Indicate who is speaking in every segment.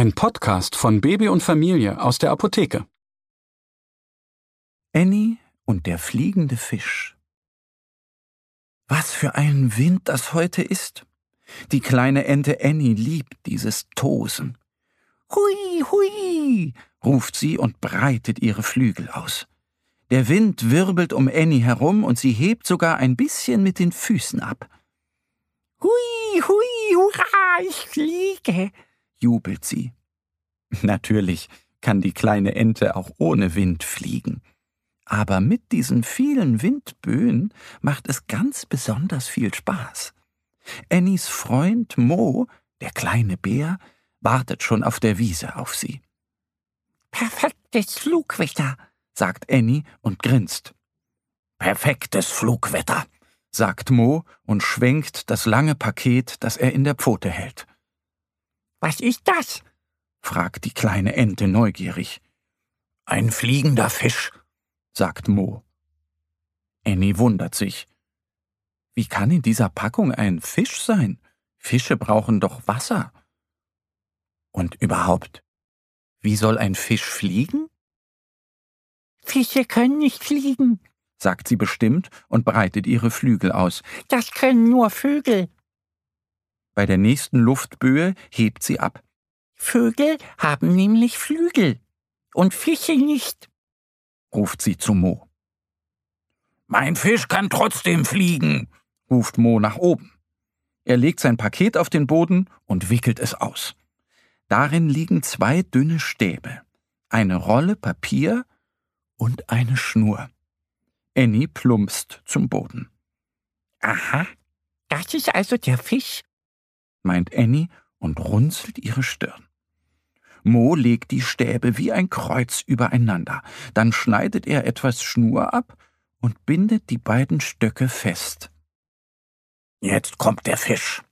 Speaker 1: Ein Podcast von Baby und Familie aus der Apotheke.
Speaker 2: Annie und der fliegende Fisch. Was für ein Wind das heute ist. Die kleine Ente Annie liebt dieses Tosen. Hui, hui, ruft sie und breitet ihre Flügel aus. Der Wind wirbelt um Annie herum und sie hebt sogar ein bisschen mit den Füßen ab. Hui, hui, hurra, ich fliege, jubelt sie. Natürlich kann die kleine Ente auch ohne Wind fliegen. Aber mit diesen vielen Windböen macht es ganz besonders viel Spaß. Annies Freund Mo, der kleine Bär, wartet schon auf der Wiese auf sie. Perfektes Flugwetter, sagt Annie und grinst. Perfektes Flugwetter, sagt Mo und schwenkt das lange Paket, das er in der Pfote hält. Was ist das? fragt die kleine Ente neugierig. Ein fliegender Fisch, sagt Mo. Annie wundert sich. Wie kann in dieser Packung ein Fisch sein? Fische brauchen doch Wasser. Und überhaupt, wie soll ein Fisch fliegen? Fische können nicht fliegen, sagt sie bestimmt und breitet ihre Flügel aus. Das können nur Vögel. Bei der nächsten Luftböe hebt sie ab. Vögel haben nämlich Flügel und Fische nicht, ruft sie zu Mo. Mein Fisch kann trotzdem fliegen, ruft Mo nach oben. Er legt sein Paket auf den Boden und wickelt es aus. Darin liegen zwei dünne Stäbe, eine Rolle Papier und eine Schnur. Annie plumpst zum Boden. Aha, das ist also der Fisch, meint Annie und runzelt ihre Stirn. Mo legt die Stäbe wie ein Kreuz übereinander, dann schneidet er etwas Schnur ab und bindet die beiden Stöcke fest. Jetzt kommt der Fisch,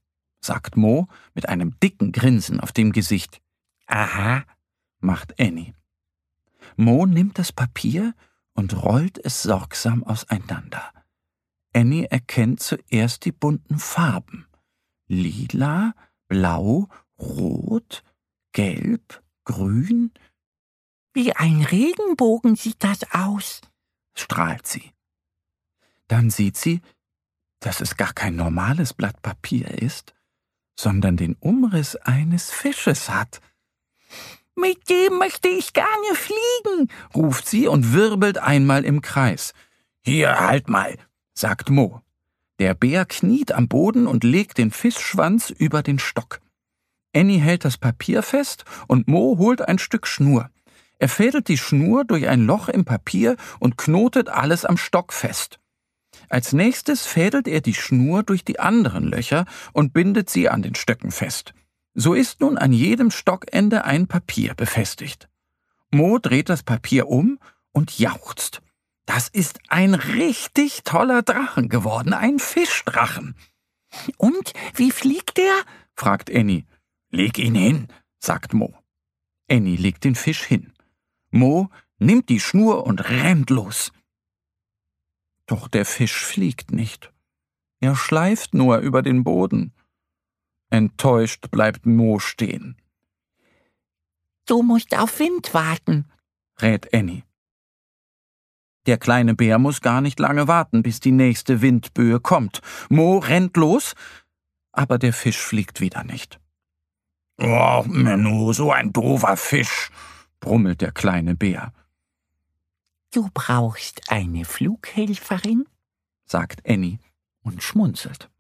Speaker 2: sagt Mo mit einem dicken Grinsen auf dem Gesicht. Aha, macht Annie. Mo nimmt das Papier und rollt es sorgsam auseinander. Annie erkennt zuerst die bunten Farben. Lila, blau, rot, gelb, grün. Wie ein Regenbogen sieht das aus, strahlt sie. Dann sieht sie, dass es gar kein normales Blatt Papier ist, sondern den Umriss eines Fisches hat. Mit dem möchte ich gerne fliegen, ruft sie und wirbelt einmal im Kreis. Hier, halt mal, sagt Mo. Der Bär kniet am Boden und legt den Fischschwanz über den Stock. Annie hält das Papier fest und Mo holt ein Stück Schnur. Er fädelt die Schnur durch ein Loch im Papier und knotet alles am Stock fest. Als nächstes fädelt er die Schnur durch die anderen Löcher und bindet sie an den Stöcken fest. So ist nun an jedem Stockende ein Papier befestigt. Mo dreht das Papier um und jauchzt. Das ist ein richtig toller Drachen geworden, ein Fischdrachen. Und wie fliegt er? fragt Annie. Leg ihn hin, sagt Mo. Annie legt den Fisch hin. Mo nimmt die Schnur und rennt los. Doch der Fisch fliegt nicht. Er schleift nur über den Boden. Enttäuscht bleibt Mo stehen. Du musst auf Wind warten, rät Annie. Der kleine Bär muss gar nicht lange warten, bis die nächste Windböe kommt. Mo rennt los, aber der Fisch fliegt wieder nicht. Oh, Menno, so ein doofer Fisch, brummelt der kleine Bär. Du brauchst eine Flughelferin? sagt Annie und schmunzelt.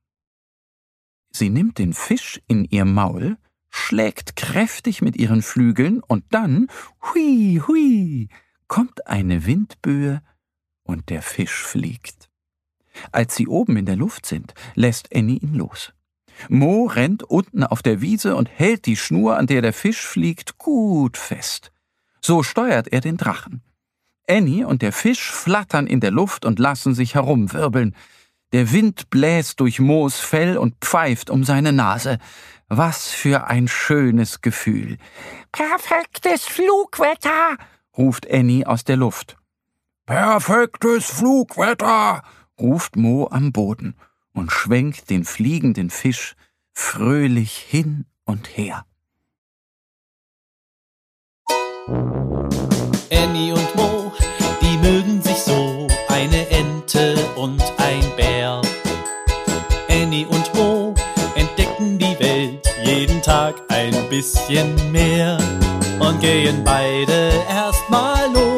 Speaker 2: Sie nimmt den Fisch in ihr Maul, schlägt kräftig mit ihren Flügeln und dann, hui, hui, kommt eine Windböe und der Fisch fliegt. Als sie oben in der Luft sind, lässt Annie ihn los. Mo rennt unten auf der Wiese und hält die Schnur, an der der Fisch fliegt, gut fest. So steuert er den Drachen. Annie und der Fisch flattern in der Luft und lassen sich herumwirbeln. Der Wind bläst durch Moos Fell und pfeift um seine Nase. Was für ein schönes Gefühl. Perfektes Flugwetter, ruft Annie aus der Luft. Perfektes Flugwetter, ruft Mo am Boden und schwenkt den fliegenden Fisch fröhlich hin und her.
Speaker 3: Annie und Mo, die mögen sich so, eine Ente und ein Bär. Annie und Mo entdecken die Welt jeden Tag ein bisschen mehr und gehen beide erstmal los,